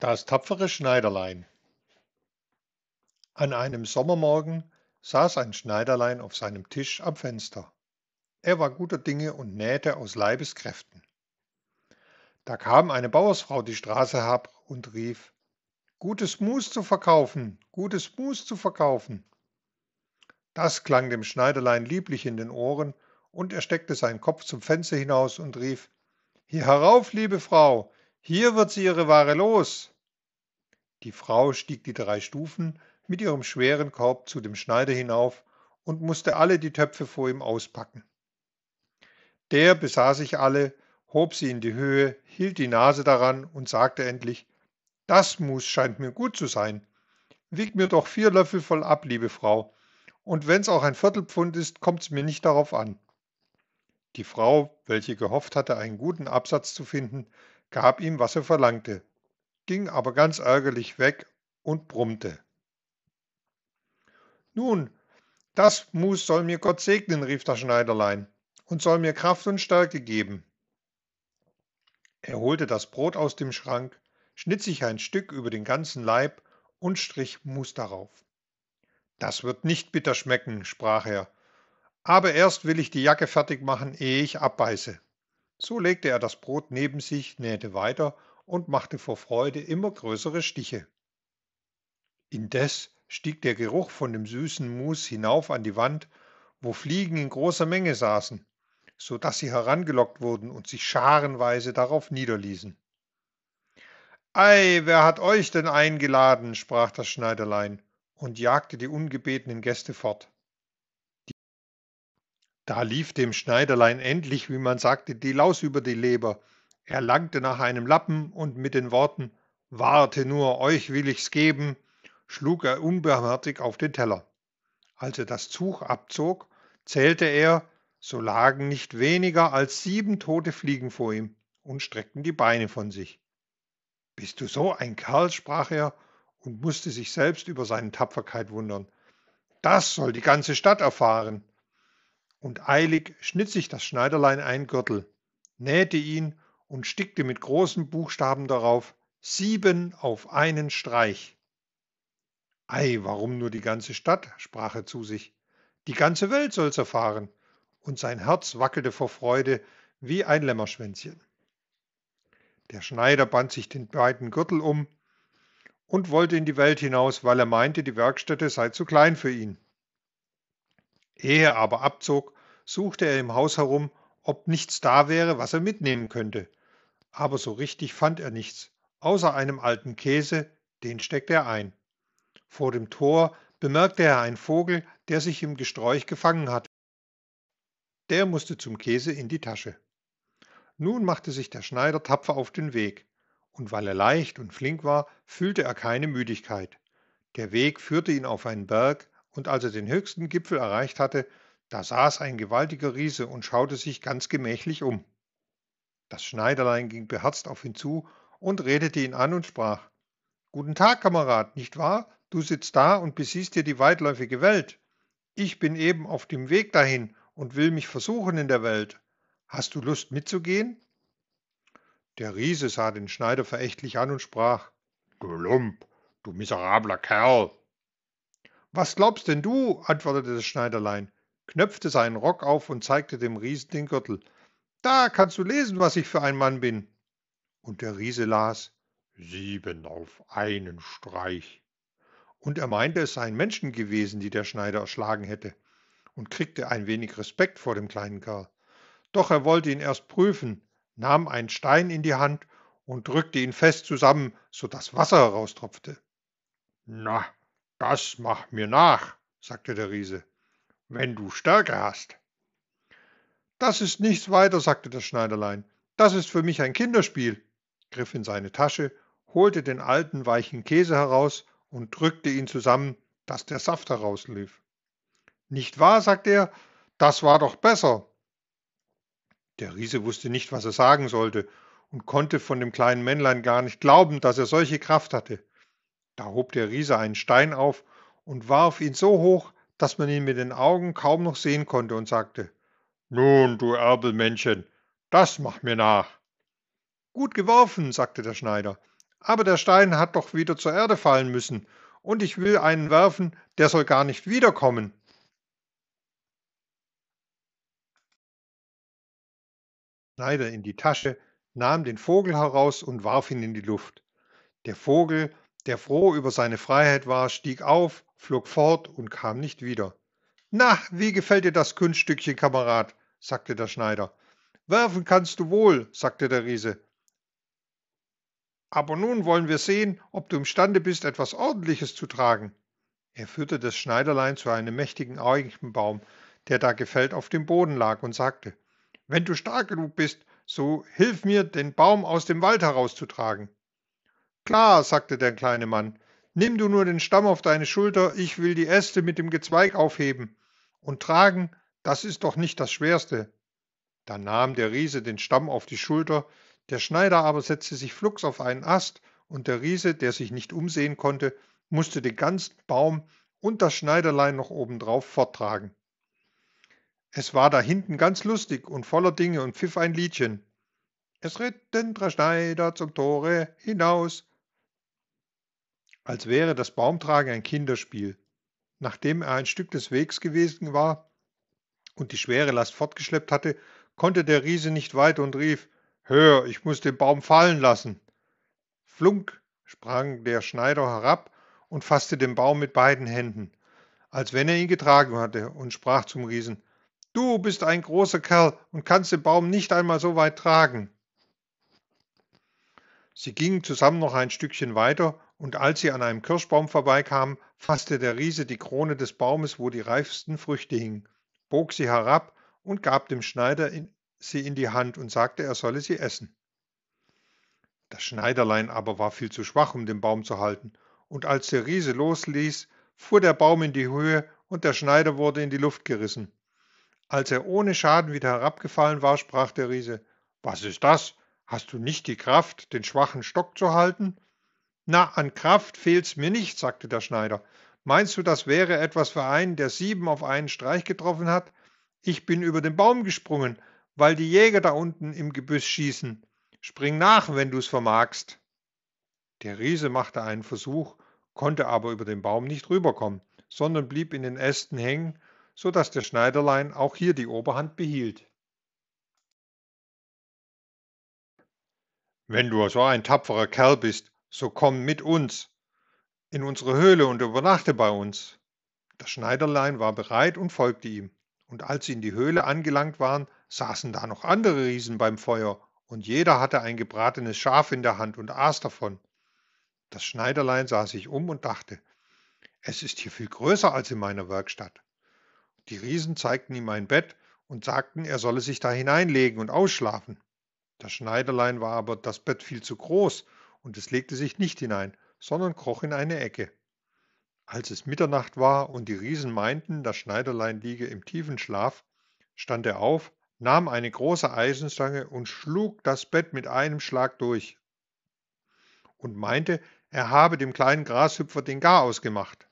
Das tapfere Schneiderlein An einem Sommermorgen saß ein Schneiderlein auf seinem Tisch am Fenster. Er war guter Dinge und nähte aus Leibeskräften. Da kam eine Bauersfrau die Straße herab und rief Gutes Mus zu verkaufen, gutes Mus zu verkaufen. Das klang dem Schneiderlein lieblich in den Ohren, und er steckte seinen Kopf zum Fenster hinaus und rief Hier herauf, liebe Frau, hier wird sie ihre Ware los. Die Frau stieg die drei Stufen mit ihrem schweren Korb zu dem Schneider hinauf und musste alle die Töpfe vor ihm auspacken. Der besah sich alle, hob sie in die Höhe, hielt die Nase daran und sagte endlich, das Mus scheint mir gut zu sein. Wieg mir doch vier Löffel voll ab, liebe Frau, und wenn's auch ein Viertelpfund ist, kommt's mir nicht darauf an. Die Frau, welche gehofft hatte, einen guten Absatz zu finden, gab ihm, was er verlangte, ging aber ganz ärgerlich weg und brummte. Nun, das Mus soll mir Gott segnen, rief das Schneiderlein, und soll mir Kraft und Stärke geben. Er holte das Brot aus dem Schrank, schnitt sich ein Stück über den ganzen Leib und strich Mus darauf. Das wird nicht bitter schmecken, sprach er, aber erst will ich die Jacke fertig machen, ehe ich abbeiße. So legte er das Brot neben sich, nähte weiter und machte vor Freude immer größere Stiche. Indes stieg der Geruch von dem süßen Mus hinauf an die Wand, wo Fliegen in großer Menge saßen, so dass sie herangelockt wurden und sich scharenweise darauf niederließen. Ei, wer hat euch denn eingeladen? sprach das Schneiderlein und jagte die ungebetenen Gäste fort. Da lief dem Schneiderlein endlich, wie man sagte, die Laus über die Leber. Er langte nach einem Lappen und mit den Worten Warte nur, euch will ich's geben, schlug er unbarmherzig auf den Teller. Als er das Tuch abzog, zählte er, so lagen nicht weniger als sieben tote Fliegen vor ihm und streckten die Beine von sich. Bist du so ein Kerl, sprach er und musste sich selbst über seine Tapferkeit wundern. Das soll die ganze Stadt erfahren und eilig schnitt sich das Schneiderlein einen Gürtel, nähte ihn und stickte mit großen Buchstaben darauf sieben auf einen Streich. Ei, warum nur die ganze Stadt? sprach er zu sich. Die ganze Welt soll's erfahren. Und sein Herz wackelte vor Freude wie ein Lämmerschwänzchen. Der Schneider band sich den beiden Gürtel um und wollte in die Welt hinaus, weil er meinte, die Werkstätte sei zu klein für ihn. Ehe er aber abzog, suchte er im Haus herum, ob nichts da wäre, was er mitnehmen könnte. Aber so richtig fand er nichts, außer einem alten Käse, den steckte er ein. Vor dem Tor bemerkte er einen Vogel, der sich im Gesträuch gefangen hatte. Der musste zum Käse in die Tasche. Nun machte sich der Schneider tapfer auf den Weg, und weil er leicht und flink war, fühlte er keine Müdigkeit. Der Weg führte ihn auf einen Berg, und als er den höchsten Gipfel erreicht hatte, da saß ein gewaltiger Riese und schaute sich ganz gemächlich um. Das Schneiderlein ging beherzt auf ihn zu und redete ihn an und sprach Guten Tag, Kamerad, nicht wahr? Du sitzt da und besiehst dir die weitläufige Welt. Ich bin eben auf dem Weg dahin und will mich versuchen in der Welt. Hast du Lust mitzugehen? Der Riese sah den Schneider verächtlich an und sprach Du du miserabler Kerl, was glaubst denn du? antwortete das Schneiderlein, knöpfte seinen Rock auf und zeigte dem Riesen den Gürtel. Da kannst du lesen, was ich für ein Mann bin. Und der Riese las Sieben auf einen Streich. Und er meinte, es seien Menschen gewesen, die der Schneider erschlagen hätte, und kriegte ein wenig Respekt vor dem kleinen Kerl. Doch er wollte ihn erst prüfen, nahm einen Stein in die Hand und drückte ihn fest zusammen, so dass Wasser heraustropfte. Na, das mach mir nach, sagte der Riese, wenn du Stärke hast. Das ist nichts weiter, sagte das Schneiderlein. Das ist für mich ein Kinderspiel, griff in seine Tasche, holte den alten weichen Käse heraus und drückte ihn zusammen, dass der Saft herauslief. Nicht wahr, sagte er, das war doch besser. Der Riese wusste nicht, was er sagen sollte und konnte von dem kleinen Männlein gar nicht glauben, dass er solche Kraft hatte. Da hob der Riese einen Stein auf und warf ihn so hoch, dass man ihn mit den Augen kaum noch sehen konnte und sagte, Nun, du Erbelmännchen, das mach mir nach. Gut geworfen, sagte der Schneider, aber der Stein hat doch wieder zur Erde fallen müssen, und ich will einen werfen, der soll gar nicht wiederkommen. Schneider in die Tasche, nahm den Vogel heraus und warf ihn in die Luft. Der Vogel, der froh über seine Freiheit war, stieg auf, flog fort und kam nicht wieder. Na, wie gefällt dir das Kunststückchen, Kamerad? sagte der Schneider. Werfen kannst du wohl, sagte der Riese. Aber nun wollen wir sehen, ob du imstande bist, etwas Ordentliches zu tragen. Er führte das Schneiderlein zu einem mächtigen Eikenbaum, der da gefällt auf dem Boden lag, und sagte, wenn du stark genug bist, so hilf mir, den Baum aus dem Wald herauszutragen. Klar, sagte der kleine Mann, nimm du nur den Stamm auf deine Schulter, ich will die Äste mit dem Gezweig aufheben. Und tragen, das ist doch nicht das Schwerste. Da nahm der Riese den Stamm auf die Schulter, der Schneider aber setzte sich flugs auf einen Ast, und der Riese, der sich nicht umsehen konnte, musste den ganzen Baum und das Schneiderlein noch obendrauf forttragen. Es war da hinten ganz lustig und voller Dinge und pfiff ein Liedchen. Es ritten drei Schneider zum Tore hinaus. Als wäre das Baumtragen ein Kinderspiel. Nachdem er ein Stück des Wegs gewesen war und die schwere Last fortgeschleppt hatte, konnte der Riese nicht weiter und rief, Hör, ich muss den Baum fallen lassen. Flunk sprang der Schneider herab und fasste den Baum mit beiden Händen, als wenn er ihn getragen hatte, und sprach zum Riesen, Du bist ein großer Kerl und kannst den Baum nicht einmal so weit tragen. Sie gingen zusammen noch ein Stückchen weiter, und als sie an einem Kirschbaum vorbeikamen, fasste der Riese die Krone des Baumes, wo die reifsten Früchte hingen, bog sie herab und gab dem Schneider in, sie in die Hand und sagte, er solle sie essen. Das Schneiderlein aber war viel zu schwach, um den Baum zu halten, und als der Riese losließ, fuhr der Baum in die Höhe und der Schneider wurde in die Luft gerissen. Als er ohne Schaden wieder herabgefallen war, sprach der Riese, Was ist das? Hast du nicht die Kraft, den schwachen Stock zu halten? Na, an Kraft fehlt's mir nicht, sagte der Schneider. Meinst du, das wäre etwas für einen, der sieben auf einen Streich getroffen hat? Ich bin über den Baum gesprungen, weil die Jäger da unten im Gebüsch schießen. Spring nach, wenn du's vermagst. Der Riese machte einen Versuch, konnte aber über den Baum nicht rüberkommen, sondern blieb in den Ästen hängen so dass der Schneiderlein auch hier die Oberhand behielt. Wenn du so ein tapferer Kerl bist, so komm mit uns in unsere Höhle und übernachte bei uns. Das Schneiderlein war bereit und folgte ihm. Und als sie in die Höhle angelangt waren, saßen da noch andere Riesen beim Feuer, und jeder hatte ein gebratenes Schaf in der Hand und aß davon. Das Schneiderlein sah sich um und dachte, es ist hier viel größer als in meiner Werkstatt. Die Riesen zeigten ihm ein Bett und sagten, er solle sich da hineinlegen und ausschlafen. Das Schneiderlein war aber das Bett viel zu groß, und es legte sich nicht hinein, sondern kroch in eine Ecke. Als es Mitternacht war und die Riesen meinten, das Schneiderlein liege im tiefen Schlaf, stand er auf, nahm eine große Eisenstange und schlug das Bett mit einem Schlag durch und meinte, er habe dem kleinen Grashüpfer den Garaus gemacht.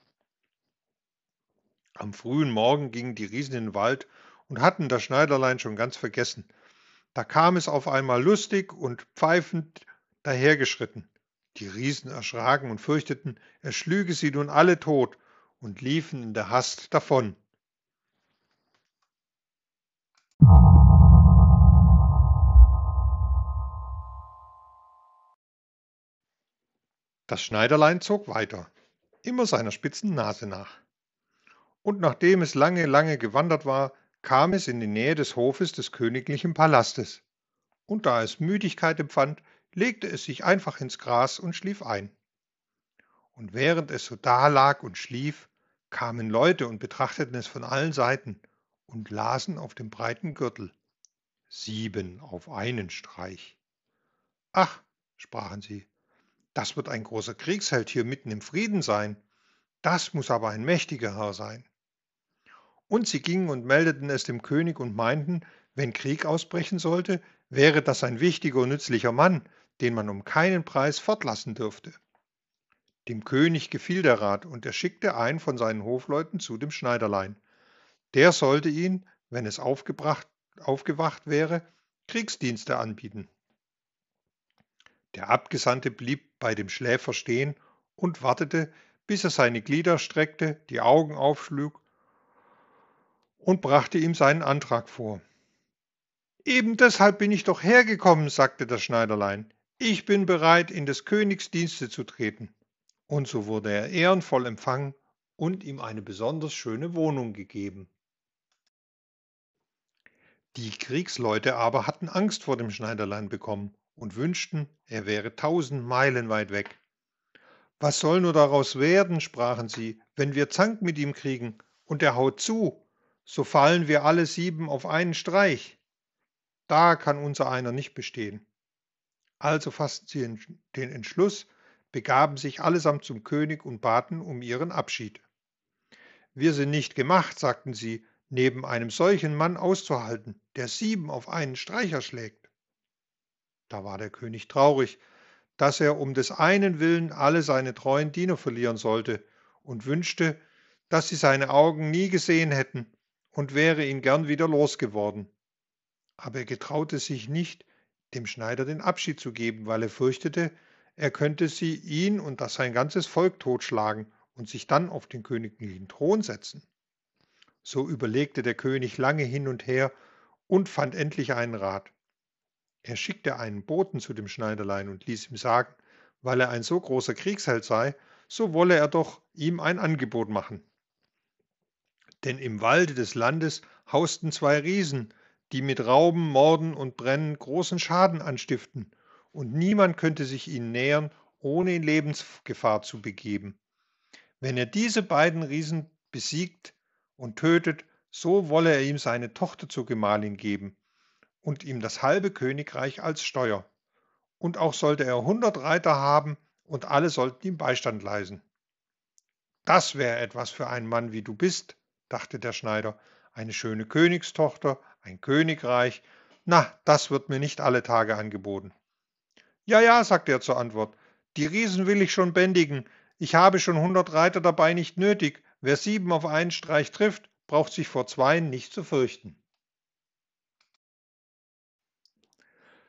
Am frühen Morgen gingen die Riesen in den Wald und hatten das Schneiderlein schon ganz vergessen. Da kam es auf einmal lustig und pfeifend dahergeschritten. Die Riesen erschraken und fürchteten, er schlüge sie nun alle tot und liefen in der Hast davon. Das Schneiderlein zog weiter, immer seiner spitzen Nase nach und nachdem es lange, lange gewandert war, kam es in die Nähe des Hofes des königlichen Palastes. Und da es Müdigkeit empfand, legte es sich einfach ins Gras und schlief ein. Und während es so dalag und schlief, kamen Leute und betrachteten es von allen Seiten und lasen auf dem breiten Gürtel. Sieben auf einen Streich. Ach, sprachen sie, das wird ein großer Kriegsheld hier mitten im Frieden sein. Das muss aber ein mächtiger Herr sein. Und sie gingen und meldeten es dem König und meinten, wenn Krieg ausbrechen sollte, wäre das ein wichtiger und nützlicher Mann, den man um keinen Preis fortlassen dürfte. Dem König gefiel der Rat, und er schickte einen von seinen Hofleuten zu dem Schneiderlein. Der sollte ihn, wenn es aufgewacht wäre, Kriegsdienste anbieten. Der Abgesandte blieb bei dem Schläfer stehen und wartete, bis er seine Glieder streckte, die Augen aufschlug und brachte ihm seinen Antrag vor. Eben deshalb bin ich doch hergekommen, sagte das Schneiderlein. Ich bin bereit, in des Königs Dienste zu treten. Und so wurde er ehrenvoll empfangen und ihm eine besonders schöne Wohnung gegeben. Die Kriegsleute aber hatten Angst vor dem Schneiderlein bekommen und wünschten, er wäre tausend Meilen weit weg. Was soll nur daraus werden, sprachen sie, wenn wir Zank mit ihm kriegen und er haut zu, so fallen wir alle sieben auf einen Streich. Da kann unser einer nicht bestehen. Also fassten sie den Entschluss, begaben sich allesamt zum König und baten um ihren Abschied. Wir sind nicht gemacht, sagten sie, neben einem solchen Mann auszuhalten, der sieben auf einen Streicher schlägt. Da war der König traurig, dass er um des einen willen alle seine treuen Diener verlieren sollte und wünschte, dass sie seine Augen nie gesehen hätten und wäre ihn gern wieder losgeworden. Aber er getraute sich nicht, dem Schneider den Abschied zu geben, weil er fürchtete, er könnte sie, ihn und das sein ganzes Volk totschlagen und sich dann auf den königlichen Thron setzen. So überlegte der König lange hin und her und fand endlich einen Rat. Er schickte einen Boten zu dem Schneiderlein und ließ ihm sagen, weil er ein so großer Kriegsheld sei, so wolle er doch ihm ein Angebot machen. Denn im Walde des Landes hausten zwei Riesen, die mit Rauben, Morden und Brennen großen Schaden anstiften, und niemand könnte sich ihnen nähern, ohne in Lebensgefahr zu begeben. Wenn er diese beiden Riesen besiegt und tötet, so wolle er ihm seine Tochter zur Gemahlin geben und ihm das halbe Königreich als Steuer. Und auch sollte er hundert Reiter haben, und alle sollten ihm Beistand leisten. Das wäre etwas für einen Mann wie du bist, dachte der Schneider, eine schöne Königstochter, ein Königreich, na, das wird mir nicht alle Tage angeboten. Ja, ja, sagte er zur Antwort, die Riesen will ich schon bändigen, ich habe schon hundert Reiter dabei nicht nötig. Wer sieben auf einen Streich trifft, braucht sich vor zweien nicht zu fürchten.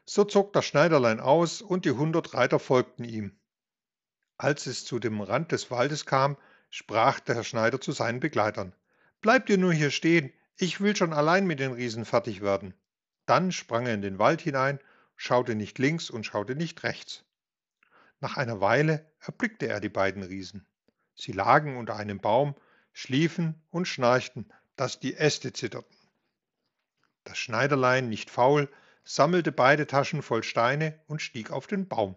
So zog das Schneiderlein aus, und die hundert Reiter folgten ihm. Als es zu dem Rand des Waldes kam, sprach der Schneider zu seinen Begleitern Bleibt ihr nur hier stehen, ich will schon allein mit den Riesen fertig werden. Dann sprang er in den Wald hinein, schaute nicht links und schaute nicht rechts. Nach einer Weile erblickte er die beiden Riesen. Sie lagen unter einem Baum, schliefen und schnarchten, dass die Äste zitterten. Das Schneiderlein, nicht faul, sammelte beide Taschen voll Steine und stieg auf den Baum.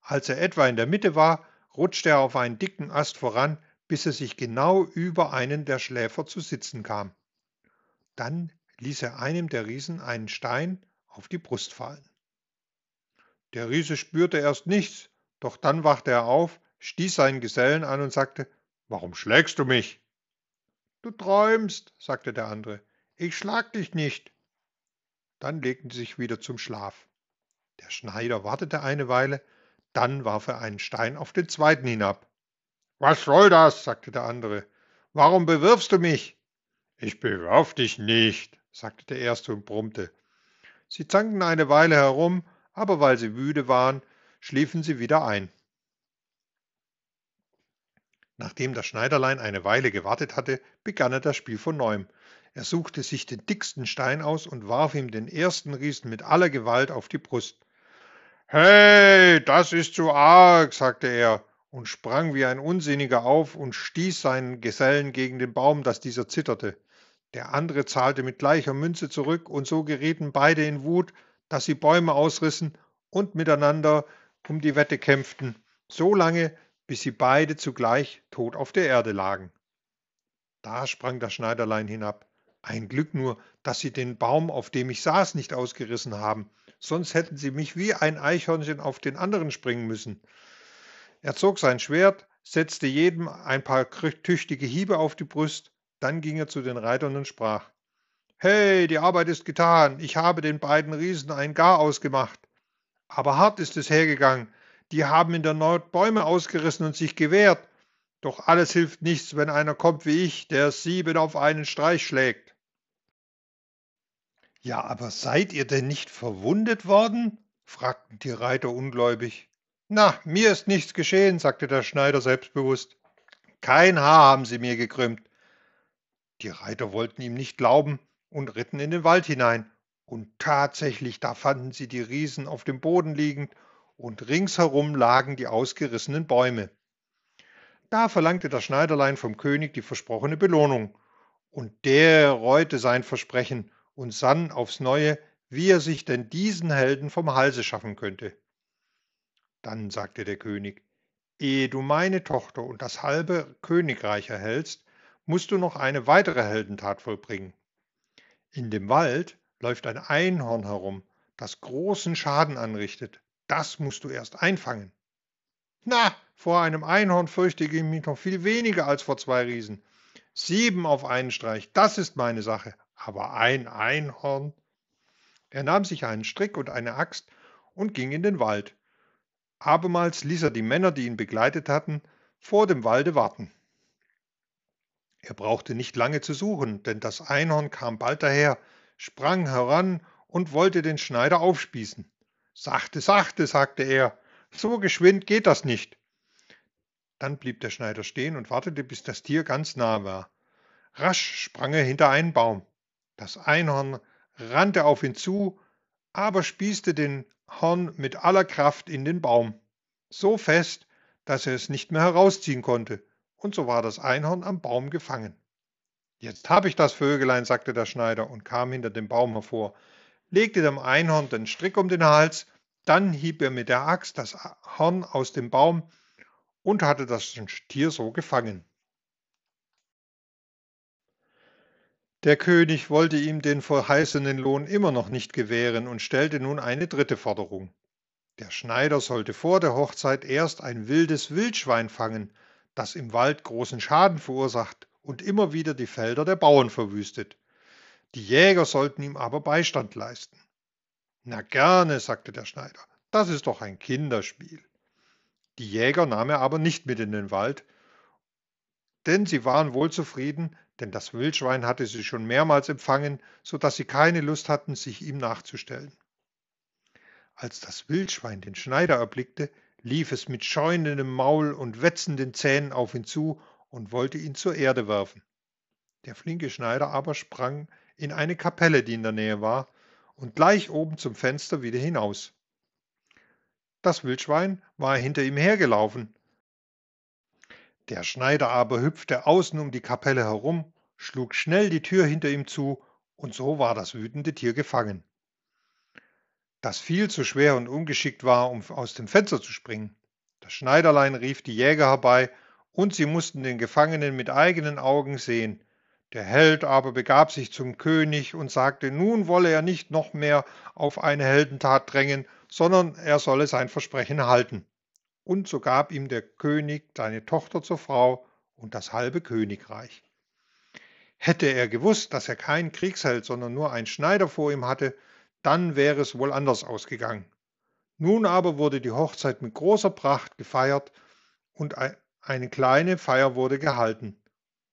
Als er etwa in der Mitte war, rutschte er auf einen dicken Ast voran, bis er sich genau über einen der Schläfer zu sitzen kam. Dann ließ er einem der Riesen einen Stein auf die Brust fallen. Der Riese spürte erst nichts, doch dann wachte er auf, stieß seinen Gesellen an und sagte, Warum schlägst du mich? Du träumst, sagte der andere, ich schlag dich nicht. Dann legten sie sich wieder zum Schlaf. Der Schneider wartete eine Weile, dann warf er einen Stein auf den zweiten hinab. Was soll das? sagte der andere. Warum bewirfst du mich? Ich bewirf dich nicht, sagte der erste und brummte. Sie zankten eine Weile herum, aber weil sie müde waren, schliefen sie wieder ein. Nachdem das Schneiderlein eine Weile gewartet hatte, begann er das Spiel von neuem. Er suchte sich den dicksten Stein aus und warf ihm den ersten Riesen mit aller Gewalt auf die Brust. Hey, das ist zu arg, sagte er und sprang wie ein Unsinniger auf und stieß seinen Gesellen gegen den Baum, dass dieser zitterte. Der andere zahlte mit gleicher Münze zurück, und so gerieten beide in Wut, dass sie Bäume ausrissen und miteinander um die Wette kämpften, so lange, bis sie beide zugleich tot auf der Erde lagen. Da sprang das Schneiderlein hinab. Ein Glück nur, dass sie den Baum, auf dem ich saß, nicht ausgerissen haben, sonst hätten sie mich wie ein Eichhörnchen auf den anderen springen müssen. Er zog sein Schwert, setzte jedem ein paar tüchtige Hiebe auf die Brust, dann ging er zu den Reitern und sprach Hey, die Arbeit ist getan, ich habe den beiden Riesen ein Gar ausgemacht. Aber hart ist es hergegangen, die haben in der Not Bäume ausgerissen und sich gewehrt. Doch alles hilft nichts, wenn einer kommt wie ich, der sieben auf einen Streich schlägt. Ja, aber seid ihr denn nicht verwundet worden? fragten die Reiter ungläubig. Na, mir ist nichts geschehen, sagte der Schneider selbstbewusst. Kein Haar haben sie mir gekrümmt. Die Reiter wollten ihm nicht glauben und ritten in den Wald hinein. Und tatsächlich, da fanden sie die Riesen auf dem Boden liegend und ringsherum lagen die ausgerissenen Bäume. Da verlangte das Schneiderlein vom König die versprochene Belohnung, und der reute sein Versprechen und sann aufs neue, wie er sich denn diesen Helden vom Halse schaffen könnte. Dann sagte der König, ehe du meine Tochter und das halbe Königreich erhältst, musst du noch eine weitere Heldentat vollbringen. In dem Wald läuft ein Einhorn herum, das großen Schaden anrichtet. Das musst du erst einfangen. Na, vor einem Einhorn fürchte ich mich noch viel weniger als vor zwei Riesen. Sieben auf einen Streich, das ist meine Sache. Aber ein Einhorn. Er nahm sich einen Strick und eine Axt und ging in den Wald. Abermals ließ er die Männer, die ihn begleitet hatten, vor dem Walde warten. Er brauchte nicht lange zu suchen, denn das Einhorn kam bald daher, sprang heran und wollte den Schneider aufspießen. Sachte, sachte, sagte er, so geschwind geht das nicht. Dann blieb der Schneider stehen und wartete, bis das Tier ganz nah war. Rasch sprang er hinter einen Baum. Das Einhorn rannte auf ihn zu, aber spießte den Horn mit aller Kraft in den Baum, so fest, dass er es nicht mehr herausziehen konnte und so war das Einhorn am Baum gefangen. Jetzt hab ich das Vögelein, sagte der Schneider und kam hinter dem Baum hervor, legte dem Einhorn den Strick um den Hals, dann hieb er mit der Axt das Horn aus dem Baum und hatte das Tier so gefangen. Der König wollte ihm den verheißenen Lohn immer noch nicht gewähren und stellte nun eine dritte Forderung. Der Schneider sollte vor der Hochzeit erst ein wildes Wildschwein fangen, das im Wald großen Schaden verursacht und immer wieder die Felder der Bauern verwüstet. Die Jäger sollten ihm aber Beistand leisten. Na gerne, sagte der Schneider, das ist doch ein Kinderspiel. Die Jäger nahm er aber nicht mit in den Wald, denn sie waren wohl zufrieden, denn das Wildschwein hatte sie schon mehrmals empfangen, so dass sie keine Lust hatten, sich ihm nachzustellen. Als das Wildschwein den Schneider erblickte, lief es mit scheunendem Maul und wetzenden Zähnen auf ihn zu und wollte ihn zur Erde werfen. Der flinke Schneider aber sprang in eine Kapelle, die in der Nähe war, und gleich oben zum Fenster wieder hinaus. Das Wildschwein war hinter ihm hergelaufen. Der Schneider aber hüpfte außen um die Kapelle herum, schlug schnell die Tür hinter ihm zu, und so war das wütende Tier gefangen das viel zu schwer und ungeschickt war, um aus dem Fenster zu springen. Das Schneiderlein rief die Jäger herbei, und sie mussten den Gefangenen mit eigenen Augen sehen. Der Held aber begab sich zum König und sagte, nun wolle er nicht noch mehr auf eine Heldentat drängen, sondern er solle sein Versprechen halten. Und so gab ihm der König seine Tochter zur Frau und das halbe Königreich. Hätte er gewusst, dass er kein Kriegsheld, sondern nur ein Schneider vor ihm hatte, dann wäre es wohl anders ausgegangen. Nun aber wurde die Hochzeit mit großer Pracht gefeiert und eine kleine Feier wurde gehalten,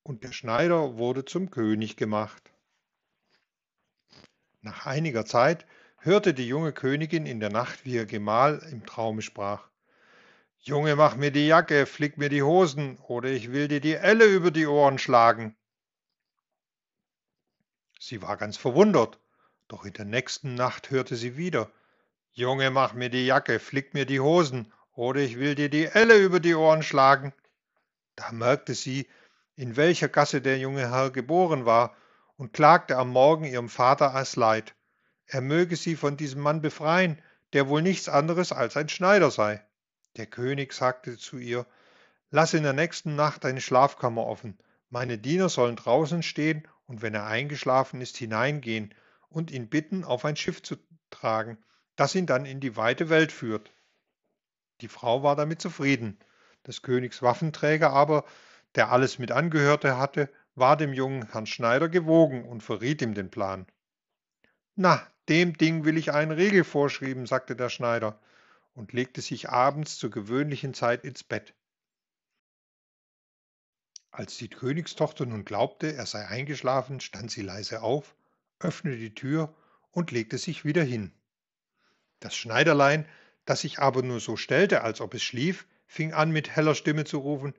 und der Schneider wurde zum König gemacht. Nach einiger Zeit hörte die junge Königin in der Nacht, wie ihr Gemahl im Traume sprach. Junge, mach mir die Jacke, flick mir die Hosen, oder ich will dir die Elle über die Ohren schlagen. Sie war ganz verwundert doch in der nächsten Nacht hörte sie wieder Junge, mach mir die Jacke, flick mir die Hosen, oder ich will dir die Elle über die Ohren schlagen. Da merkte sie, in welcher Gasse der junge Herr geboren war, und klagte am Morgen ihrem Vater als Leid. Er möge sie von diesem Mann befreien, der wohl nichts anderes als ein Schneider sei. Der König sagte zu ihr, Lass in der nächsten Nacht deine Schlafkammer offen. Meine Diener sollen draußen stehen und wenn er eingeschlafen ist, hineingehen und ihn bitten, auf ein Schiff zu tragen, das ihn dann in die weite Welt führt. Die Frau war damit zufrieden. Des Königs Waffenträger aber, der alles mit angehörte hatte, war dem jungen Herrn Schneider gewogen und verriet ihm den Plan. Na, dem Ding will ich einen Riegel vorschreiben, sagte der Schneider und legte sich abends zur gewöhnlichen Zeit ins Bett. Als die Königstochter nun glaubte, er sei eingeschlafen, stand sie leise auf öffnete die Tür und legte sich wieder hin. Das Schneiderlein, das sich aber nur so stellte, als ob es schlief, fing an mit heller Stimme zu rufen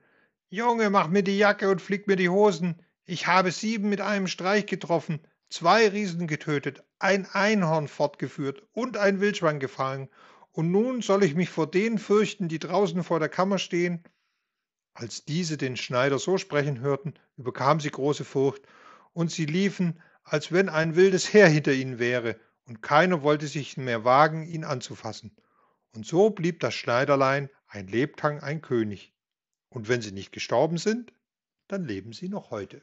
Junge, mach mir die Jacke und flick mir die Hosen. Ich habe sieben mit einem Streich getroffen, zwei Riesen getötet, ein Einhorn fortgeführt und ein Wildschwein gefangen, und nun soll ich mich vor denen fürchten, die draußen vor der Kammer stehen? Als diese den Schneider so sprechen hörten, überkam sie große Furcht, und sie liefen, als wenn ein wildes Heer hinter ihnen wäre, und keiner wollte sich mehr wagen, ihn anzufassen. Und so blieb das Schneiderlein ein Lebtang ein König. Und wenn sie nicht gestorben sind, dann leben sie noch heute.